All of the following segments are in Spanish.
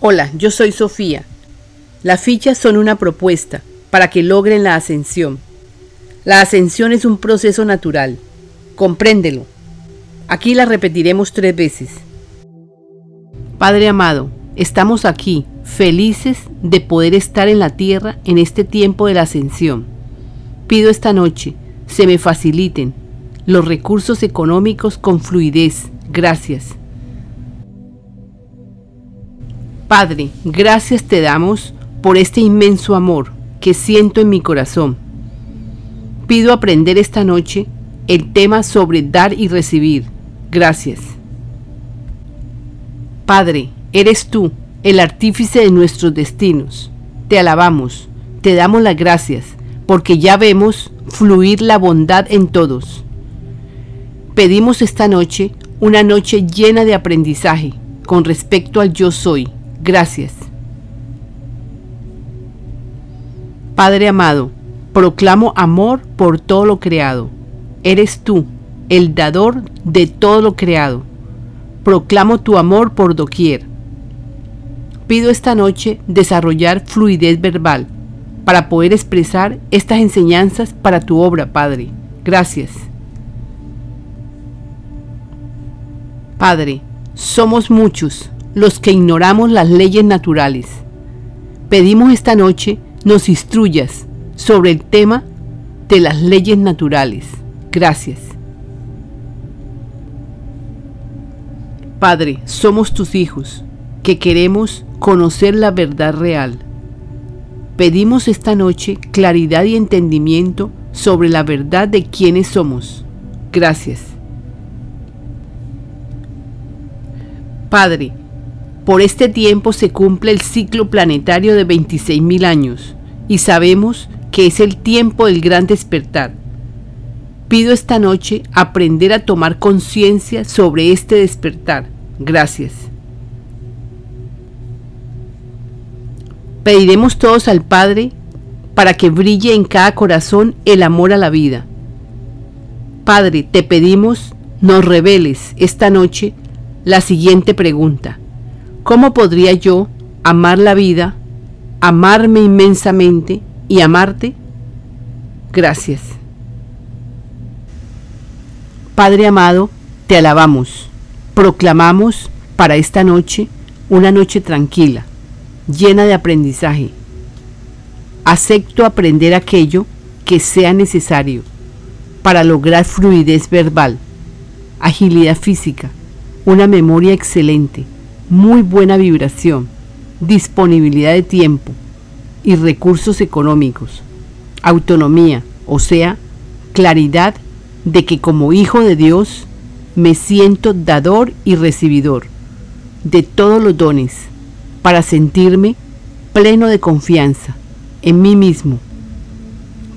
Hola, yo soy Sofía. Las fichas son una propuesta para que logren la ascensión. La ascensión es un proceso natural. Compréndelo. Aquí la repetiremos tres veces. Padre amado, estamos aquí, felices de poder estar en la tierra en este tiempo de la ascensión. Pido esta noche se me faciliten los recursos económicos con fluidez. Gracias. Padre, gracias te damos por este inmenso amor que siento en mi corazón. Pido aprender esta noche el tema sobre dar y recibir. Gracias. Padre, eres tú, el artífice de nuestros destinos. Te alabamos, te damos las gracias, porque ya vemos fluir la bondad en todos. Pedimos esta noche una noche llena de aprendizaje con respecto al yo soy. Gracias. Padre amado, proclamo amor por todo lo creado. Eres tú, el dador de todo lo creado. Proclamo tu amor por doquier. Pido esta noche desarrollar fluidez verbal para poder expresar estas enseñanzas para tu obra, Padre. Gracias. Padre, somos muchos los que ignoramos las leyes naturales. Pedimos esta noche nos instruyas sobre el tema de las leyes naturales. Gracias. Padre, somos tus hijos, que queremos conocer la verdad real. Pedimos esta noche claridad y entendimiento sobre la verdad de quiénes somos. Gracias. Padre, por este tiempo se cumple el ciclo planetario de 26.000 años y sabemos que es el tiempo del gran despertar. Pido esta noche aprender a tomar conciencia sobre este despertar. Gracias. Pediremos todos al Padre para que brille en cada corazón el amor a la vida. Padre, te pedimos nos reveles esta noche la siguiente pregunta. ¿Cómo podría yo amar la vida, amarme inmensamente y amarte? Gracias. Padre amado, te alabamos, proclamamos para esta noche una noche tranquila llena de aprendizaje. Acepto aprender aquello que sea necesario para lograr fluidez verbal, agilidad física, una memoria excelente, muy buena vibración, disponibilidad de tiempo y recursos económicos, autonomía, o sea, claridad de que como hijo de Dios me siento dador y recibidor de todos los dones para sentirme pleno de confianza en mí mismo.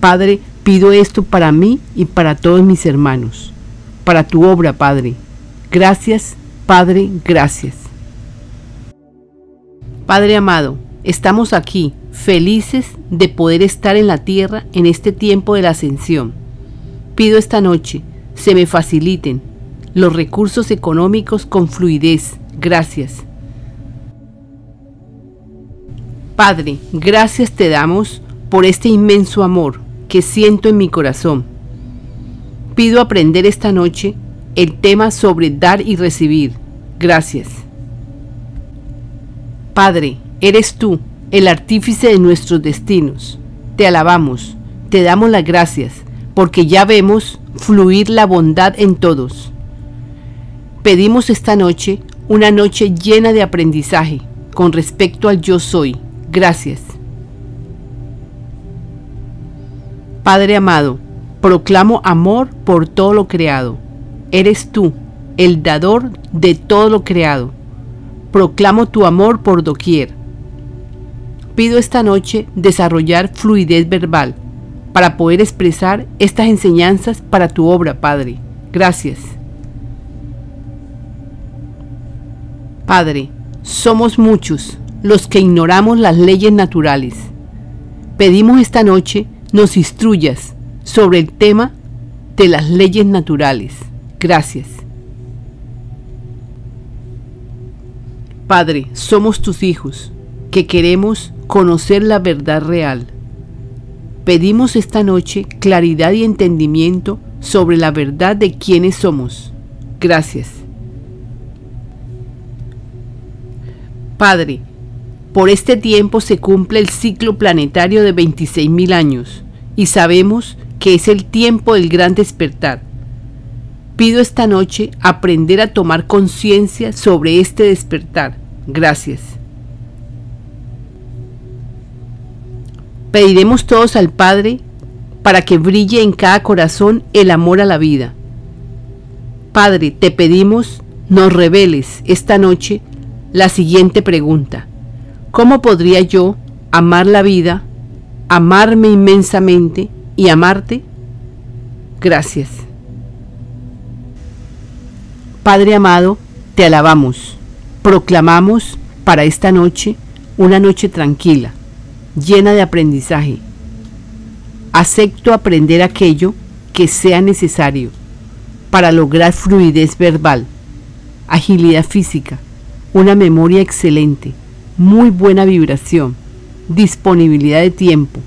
Padre, pido esto para mí y para todos mis hermanos, para tu obra, Padre. Gracias, Padre, gracias. Padre amado, estamos aquí, felices de poder estar en la tierra en este tiempo de la ascensión. Pido esta noche se me faciliten los recursos económicos con fluidez. Gracias. Padre, gracias te damos por este inmenso amor que siento en mi corazón. Pido aprender esta noche el tema sobre dar y recibir. Gracias. Padre, eres tú, el artífice de nuestros destinos. Te alabamos, te damos las gracias, porque ya vemos fluir la bondad en todos. Pedimos esta noche una noche llena de aprendizaje con respecto al yo soy Gracias. Padre amado, proclamo amor por todo lo creado. Eres tú, el dador de todo lo creado. Proclamo tu amor por doquier. Pido esta noche desarrollar fluidez verbal para poder expresar estas enseñanzas para tu obra, Padre. Gracias. Padre, somos muchos los que ignoramos las leyes naturales. Pedimos esta noche nos instruyas sobre el tema de las leyes naturales. Gracias. Padre, somos tus hijos, que queremos conocer la verdad real. Pedimos esta noche claridad y entendimiento sobre la verdad de quiénes somos. Gracias. Padre, por este tiempo se cumple el ciclo planetario de 26.000 años y sabemos que es el tiempo del gran despertar. Pido esta noche aprender a tomar conciencia sobre este despertar. Gracias. Pediremos todos al Padre para que brille en cada corazón el amor a la vida. Padre, te pedimos, nos reveles esta noche la siguiente pregunta. ¿Cómo podría yo amar la vida, amarme inmensamente y amarte? Gracias. Padre amado, te alabamos, proclamamos para esta noche una noche tranquila, llena de aprendizaje. Acepto aprender aquello que sea necesario para lograr fluidez verbal, agilidad física, una memoria excelente, muy buena vibración, disponibilidad de tiempo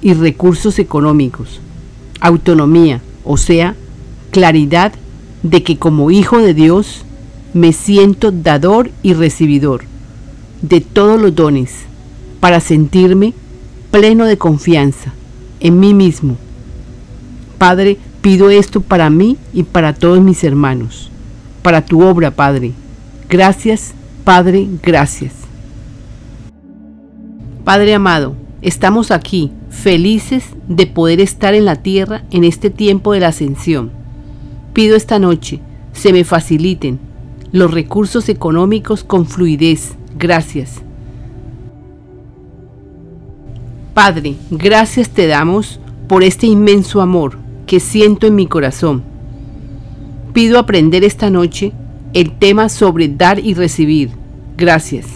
y recursos económicos, autonomía, o sea, claridad de que como hijo de Dios me siento dador y recibidor de todos los dones para sentirme pleno de confianza en mí mismo. Padre, pido esto para mí y para todos mis hermanos, para tu obra, Padre. Gracias, Padre, gracias. Padre amado, estamos aquí, felices de poder estar en la tierra en este tiempo de la ascensión. Pido esta noche se me faciliten los recursos económicos con fluidez. Gracias. Padre, gracias te damos por este inmenso amor que siento en mi corazón. Pido aprender esta noche el tema sobre dar y recibir. Gracias.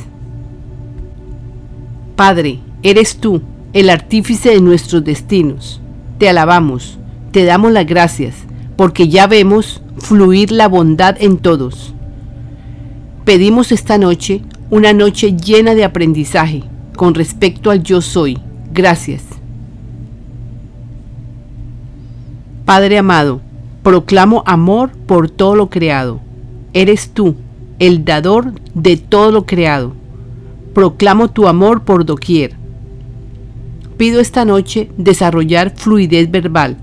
Padre, eres tú, el artífice de nuestros destinos. Te alabamos, te damos las gracias, porque ya vemos fluir la bondad en todos. Pedimos esta noche una noche llena de aprendizaje con respecto al yo soy Gracias. Padre amado, proclamo amor por todo lo creado. Eres tú, el dador de todo lo creado. Proclamo tu amor por doquier. Pido esta noche desarrollar fluidez verbal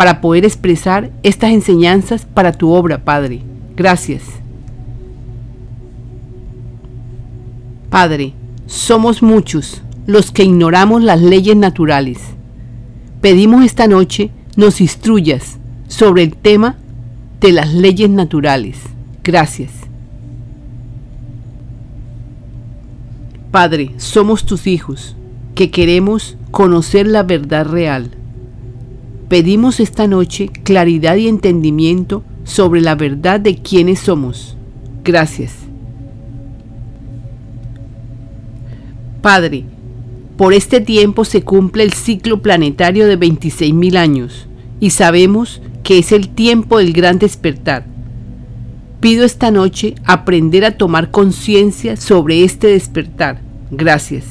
para poder expresar estas enseñanzas para tu obra, Padre. Gracias. Padre, somos muchos los que ignoramos las leyes naturales. Pedimos esta noche nos instruyas sobre el tema de las leyes naturales. Gracias. Padre, somos tus hijos, que queremos conocer la verdad real. Pedimos esta noche claridad y entendimiento sobre la verdad de quiénes somos. Gracias. Padre, por este tiempo se cumple el ciclo planetario de 26.000 años y sabemos que es el tiempo del gran despertar. Pido esta noche aprender a tomar conciencia sobre este despertar. Gracias.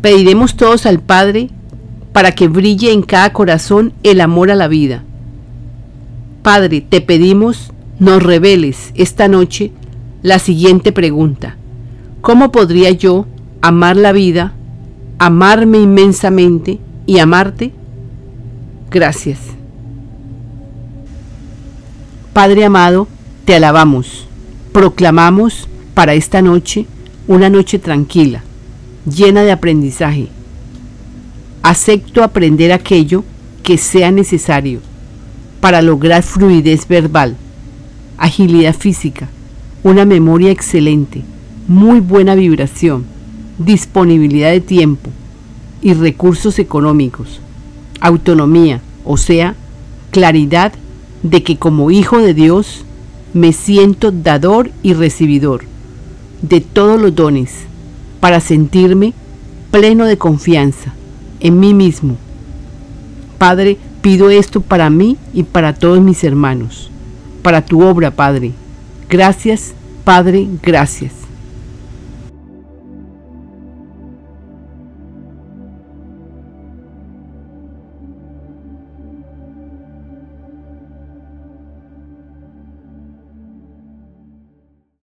Pediremos todos al Padre para que brille en cada corazón el amor a la vida. Padre, te pedimos nos reveles esta noche la siguiente pregunta. ¿Cómo podría yo amar la vida, amarme inmensamente y amarte? Gracias. Padre amado, te alabamos, proclamamos para esta noche una noche tranquila, llena de aprendizaje. Acepto aprender aquello que sea necesario para lograr fluidez verbal, agilidad física, una memoria excelente muy buena vibración, disponibilidad de tiempo y recursos económicos, autonomía, o sea, claridad de que como hijo de Dios me siento dador y recibidor de todos los dones para sentirme pleno de confianza en mí mismo. Padre, pido esto para mí y para todos mis hermanos, para tu obra, Padre. Gracias, Padre, gracias.